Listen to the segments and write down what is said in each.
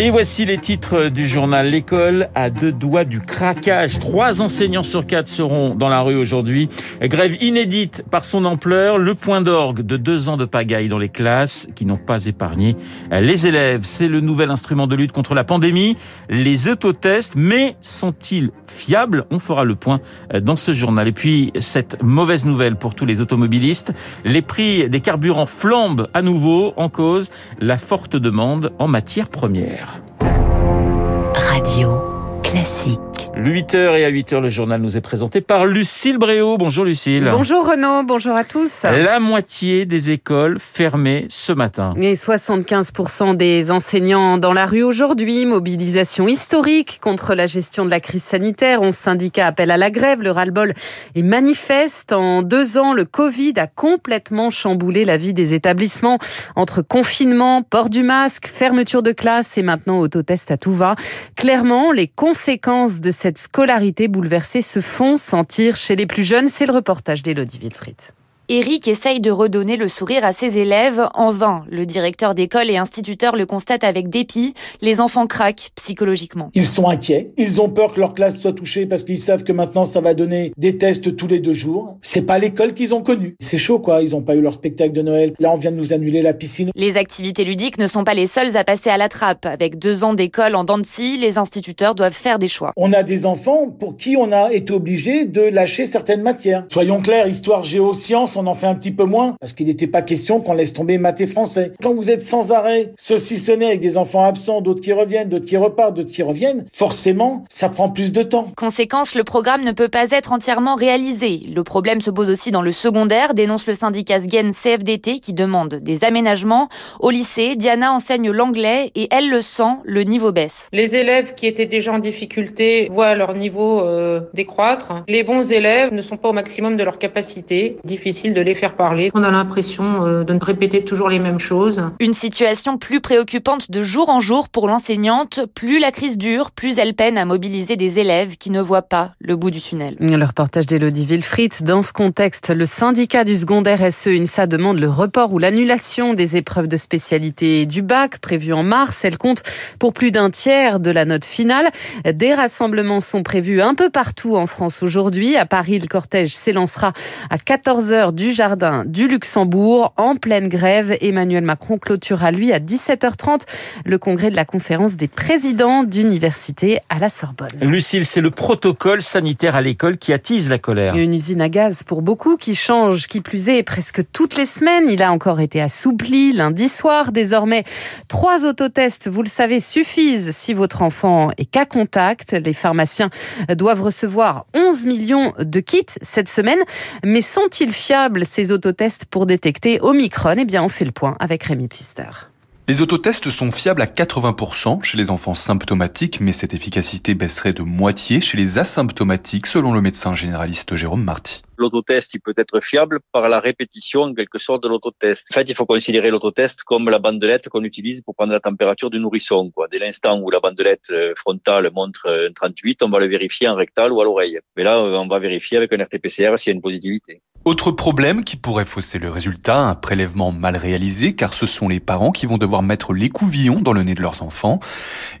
Et voici les titres du journal L'école à deux doigts du craquage. Trois enseignants sur quatre seront dans la rue aujourd'hui. Grève inédite par son ampleur. Le point d'orgue de deux ans de pagaille dans les classes qui n'ont pas épargné les élèves. C'est le nouvel instrument de lutte contre la pandémie. Les autotests, mais sont-ils fiables? On fera le point dans ce journal. Et puis, cette mauvaise nouvelle pour tous les automobilistes. Les prix des carburants flambent à nouveau en cause la forte demande en matière première. Radio classique. 8h et à 8h, le journal nous est présenté par Lucille Bréau. Bonjour Lucille. Bonjour Renaud, bonjour à tous. La moitié des écoles fermées ce matin. Et 75% des enseignants dans la rue aujourd'hui. Mobilisation historique contre la gestion de la crise sanitaire. 11 syndicats appellent à la grève. Le ras-le-bol est manifeste. En deux ans, le Covid a complètement chamboulé la vie des établissements. Entre confinement, port du masque, fermeture de classe et maintenant autotest à tout va. Clairement, les conséquences de cette scolarité bouleversée se font sentir chez les plus jeunes. C'est le reportage d'Elodie Wilfried. Eric essaye de redonner le sourire à ses élèves en vain. Le directeur d'école et instituteur le constate avec dépit. Les enfants craquent psychologiquement. Ils sont inquiets. Ils ont peur que leur classe soit touchée parce qu'ils savent que maintenant ça va donner des tests tous les deux jours. C'est pas l'école qu'ils ont connue. C'est chaud quoi. Ils ont pas eu leur spectacle de Noël. Là, on vient de nous annuler la piscine. Les activités ludiques ne sont pas les seules à passer à la trappe. Avec deux ans d'école en dents de scie, les instituteurs doivent faire des choix. On a des enfants pour qui on a été obligé de lâcher certaines matières. Soyons clairs, histoire, géo, sciences, on en fait un petit peu moins parce qu'il n'était pas question qu'on laisse tomber maths et français. Quand vous êtes sans arrêt saucissonné avec des enfants absents, d'autres qui reviennent, d'autres qui repartent, d'autres qui reviennent, forcément, ça prend plus de temps. Conséquence, le programme ne peut pas être entièrement réalisé. Le problème se pose aussi dans le secondaire, dénonce le syndicat SGEN CFDT qui demande des aménagements. Au lycée, Diana enseigne l'anglais et elle le sent, le niveau baisse. Les élèves qui étaient déjà en difficulté voient leur niveau euh, décroître. Les bons élèves ne sont pas au maximum de leur capacité. Difficile de les faire parler. On a l'impression euh, de répéter toujours les mêmes choses. Une situation plus préoccupante de jour en jour pour l'enseignante. Plus la crise dure, plus elle peine à mobiliser des élèves qui ne voient pas le bout du tunnel. Le reportage d'Elodie Wilfried. Dans ce contexte, le syndicat du secondaire SE UNSA demande le report ou l'annulation des épreuves de spécialité du bac prévues en mars. Elle compte pour plus d'un tiers de la note finale. Des rassemblements sont prévus un peu partout en France aujourd'hui. À Paris, le cortège s'élancera à 14h du jardin du Luxembourg. En pleine grève, Emmanuel Macron clôturera lui à 17h30 le congrès de la conférence des présidents d'université à la Sorbonne. Lucille, c'est le protocole sanitaire à l'école qui attise la colère. Une usine à gaz pour beaucoup qui change, qui plus est, presque toutes les semaines. Il a encore été assoupli lundi soir. Désormais, trois autotests, vous le savez, suffisent si votre enfant est cas contact. Les pharmaciens doivent recevoir 11 millions de kits cette semaine. Mais sont-ils fiables, ces autotests, pour détecter Omicron Eh bien, on fait le point avec Rémi Pister. Les autotests sont fiables à 80% chez les enfants symptomatiques, mais cette efficacité baisserait de moitié chez les asymptomatiques, selon le médecin généraliste Jérôme Marty. L'autotest, il peut être fiable par la répétition, en quelque sorte, de l'autotest. En fait, il faut considérer l'autotest comme la bandelette qu'on utilise pour prendre la température du nourrisson. Quoi. Dès l'instant où la bandelette euh, frontale montre un 38, on va le vérifier en rectal ou à l'oreille. Mais là, on va vérifier avec un RT-PCR s'il y a une positivité. Autre problème qui pourrait fausser le résultat, un prélèvement mal réalisé, car ce sont les parents qui vont devoir mettre l'écouvillon dans le nez de leurs enfants.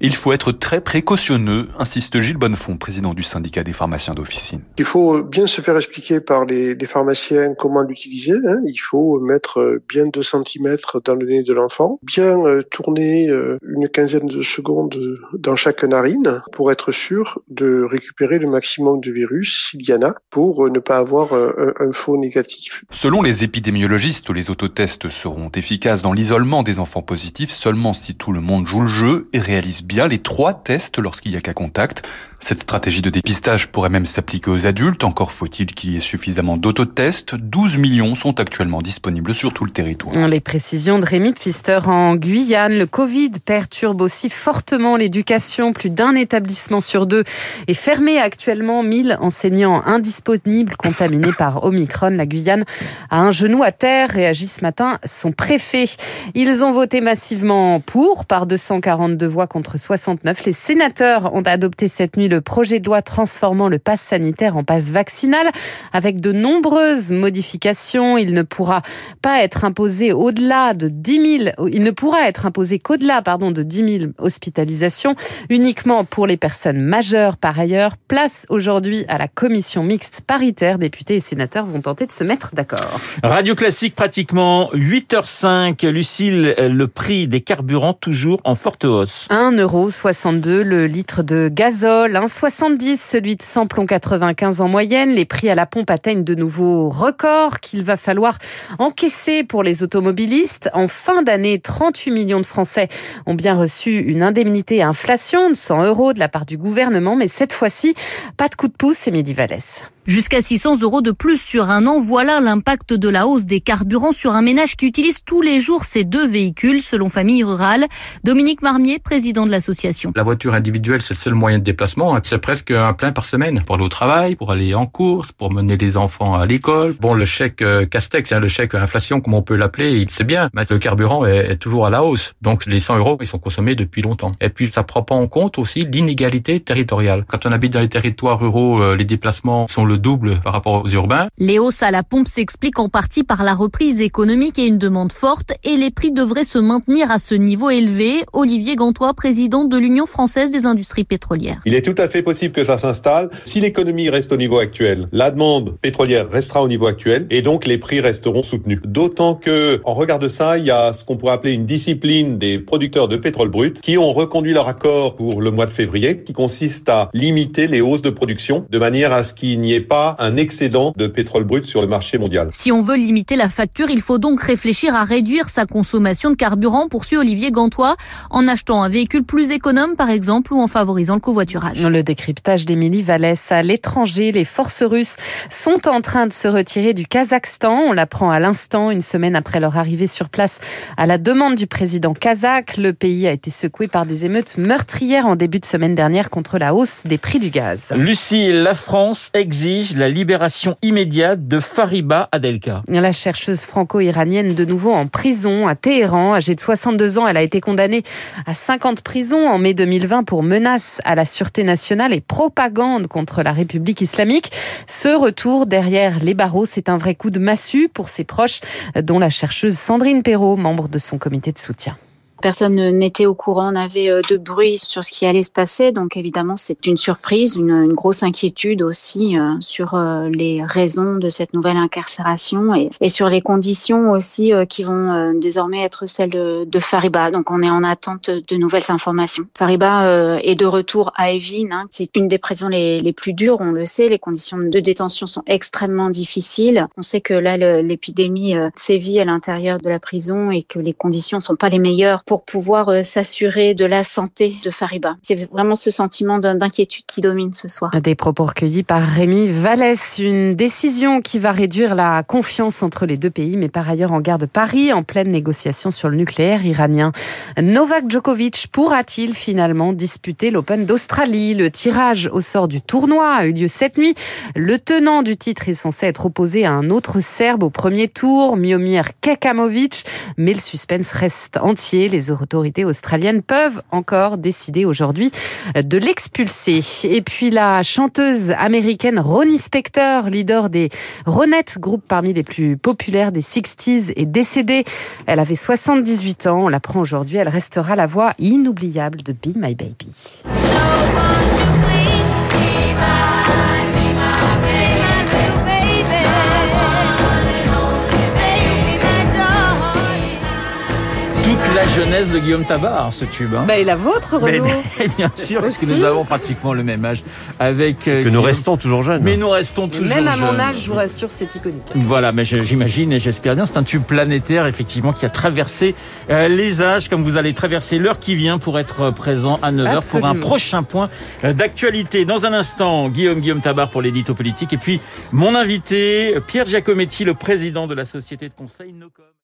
Il faut être très précautionneux, insiste Gilles Bonnefond, président du syndicat des pharmaciens d'officine. Il faut bien se faire expliquer par les, pharmaciens comment l'utiliser. Hein. Il faut mettre bien 2 cm dans le nez de l'enfant, bien euh, tourner euh, une quinzaine de secondes dans chaque narine pour être sûr de récupérer le maximum de virus, s'il y en a, pour euh, ne pas avoir un faux négatif. Selon les épidémiologistes, les autotests seront efficaces dans l'isolement des enfants positifs seulement si tout le monde joue le jeu et réalise bien les trois tests lorsqu'il y a cas contact. Cette stratégie de dépistage pourrait même s'appliquer aux adultes, encore faut-il qu'il y ait suffisamment d'autotests. 12 millions sont actuellement disponibles sur tout le territoire. Les précisions de Rémi Pfister en Guyane. Le Covid perturbe aussi fortement l'éducation. Plus d'un établissement sur deux est fermé actuellement. 1000 enseignants indisponibles contaminés par Omicron. La Guyane a un genou à terre, réagit ce matin son préfet. Ils ont voté massivement pour, par 242 voix contre 69. Les sénateurs ont adopté cette nuit le projet de loi transformant le pass sanitaire en passe vaccinal avec de nombreuses modifications. Il ne pourra pas être imposé au-delà de 10 000, il ne pourra être imposé qu'au-delà, pardon, de 10 000 hospitalisations uniquement pour les personnes majeures. Par ailleurs, place aujourd'hui à la commission mixte paritaire. Députés et sénateurs vont tenter de se mettre d'accord. Radio Classique pratiquement 8h05. Lucille, le prix des carburants toujours en forte hausse. 1,62€ le litre de gazole, 1,70€ celui de samplon 95 en moyenne. Les prix à la pompe atteignent de nouveaux records qu'il va falloir encaisser pour les automobilistes. En fin d'année, 38 millions de Français ont bien reçu une indemnité à inflation de 100 euros de la part du gouvernement, mais cette fois-ci, pas de coup de pouce, Émilie Vallès. Jusqu'à 600 euros de plus sur un an, voilà l'impact de la hausse des carburants sur un ménage qui utilise tous les jours ces deux véhicules, selon Famille Rurale. Dominique Marmier, président de l'association. La voiture individuelle, c'est le seul moyen de déplacement. Hein. C'est presque un plein par semaine pour aller au travail, pour aller en course, pour mener les enfants à l'école. Bon, le chèque euh, Castex, hein, le chèque inflation, comme on peut l'appeler, c'est bien, mais le carburant est, est, toujours à la hausse. Donc les 100 euros, ils sont consommés depuis longtemps. Et puis ça prend pas en compte aussi l'inégalité territoriale. Quand on habite dans les territoires ruraux, euh, les déplacements sont le double par rapport aux urbains. Les hausses à la pompe s'expliquent en partie par la reprise économique et une demande forte et les prix devraient se maintenir à ce niveau élevé. Olivier Gantois, président de l'Union française des industries pétrolières. Il est tout à fait possible que ça s'installe. Si l'économie reste au niveau actuel, la demande pétrolière restera au niveau actuel et donc les prix resteront soutenus. D'autant que, en regard de ça, il y a ce qu'on pourrait appeler une discipline des producteurs de pétrole brut qui ont reconduit leur accord pour le mois de février qui consiste à limiter les hausses de production de manière à ce qu'il n'y ait pas un excédent de pétrole brut sur le marché mondial. Si on veut limiter la facture, il faut donc réfléchir à réduire sa consommation de carburant, poursuit Olivier Gantois, en achetant un véhicule plus économe par exemple ou en favorisant le covoiturage. Le décryptage d'Émilie Vallès à l'étranger, les forces russes sont en train de se retirer du Kazakhstan. On l'apprend à l'instant, une semaine après leur arrivée sur place à la demande du président kazakh. Le pays a été secoué par des émeutes meurtrières en début de semaine dernière contre la hausse des prix du gaz. Lucie, la France exige la libération immédiate de Fariba Adelka. La chercheuse franco-iranienne de nouveau en prison à Téhéran. Âgée de 62 ans, elle a été condamnée à 50 prisons en mai 2020 pour menace à la sûreté nationale et propagande contre la République islamique. Ce retour derrière les barreaux, c'est un vrai coup de massue pour ses proches, dont la chercheuse Sandrine Perrault, membre de son comité de soutien. Personne n'était au courant, n'avait de bruit sur ce qui allait se passer. Donc évidemment, c'est une surprise, une, grosse inquiétude aussi euh, sur euh, les raisons de cette nouvelle incarcération et, et sur les conditions aussi euh, qui vont désormais être celles de, de, Fariba. Donc on est en attente de nouvelles informations. Fariba est de retour à Evin. Hein. C'est une des prisons les, les, plus dures, on le sait. Les conditions de détention sont extrêmement difficiles. On sait que là, l'épidémie sévit à l'intérieur de la prison et que les conditions sont pas les meilleures pour pouvoir euh, s'assurer de la santé de Fariba. C'est vraiment ce sentiment d'inquiétude qui domine ce soir. Des propos recueillis par Rémi Vallès. Une décision qui va réduire la confiance entre les deux pays, mais par ailleurs en garde Paris, en pleine négociation sur le nucléaire iranien. Novak Djokovic pourra-t-il finalement disputer l'Open d'Australie? Le tirage au sort du tournoi a eu lieu cette nuit. Le tenant du titre est censé être opposé à un autre Serbe au premier tour, Miomir Kekamovic, mais le suspense reste entier. Les autorités australiennes peuvent encore décider aujourd'hui de l'expulser. Et puis la chanteuse américaine Ronnie Spector, leader des Ronettes, groupe parmi les plus populaires des 60s, est décédée. Elle avait 78 ans. On l'apprend aujourd'hui. Elle restera la voix inoubliable de Be My Baby. Jeunesse de Guillaume Tabar, ce tube. Hein. Bah, et la vôtre, Renaud mais, mais, Bien sûr, parce que nous avons pratiquement le même âge. Avec, euh, que Guillaume. nous restons toujours jeunes. Mais nous restons toujours Même à jeunes. mon âge, je vous rassure, c'est iconique. Voilà, mais j'imagine et j'espère bien. C'est un tube planétaire, effectivement, qui a traversé euh, les âges, comme vous allez traverser l'heure qui vient pour être présent à 9h Absolument. pour un prochain point euh, d'actualité. Dans un instant, Guillaume Guillaume Tabar pour l'édito politique. Et puis, mon invité, Pierre Giacometti, le président de la société de conseil Nocom.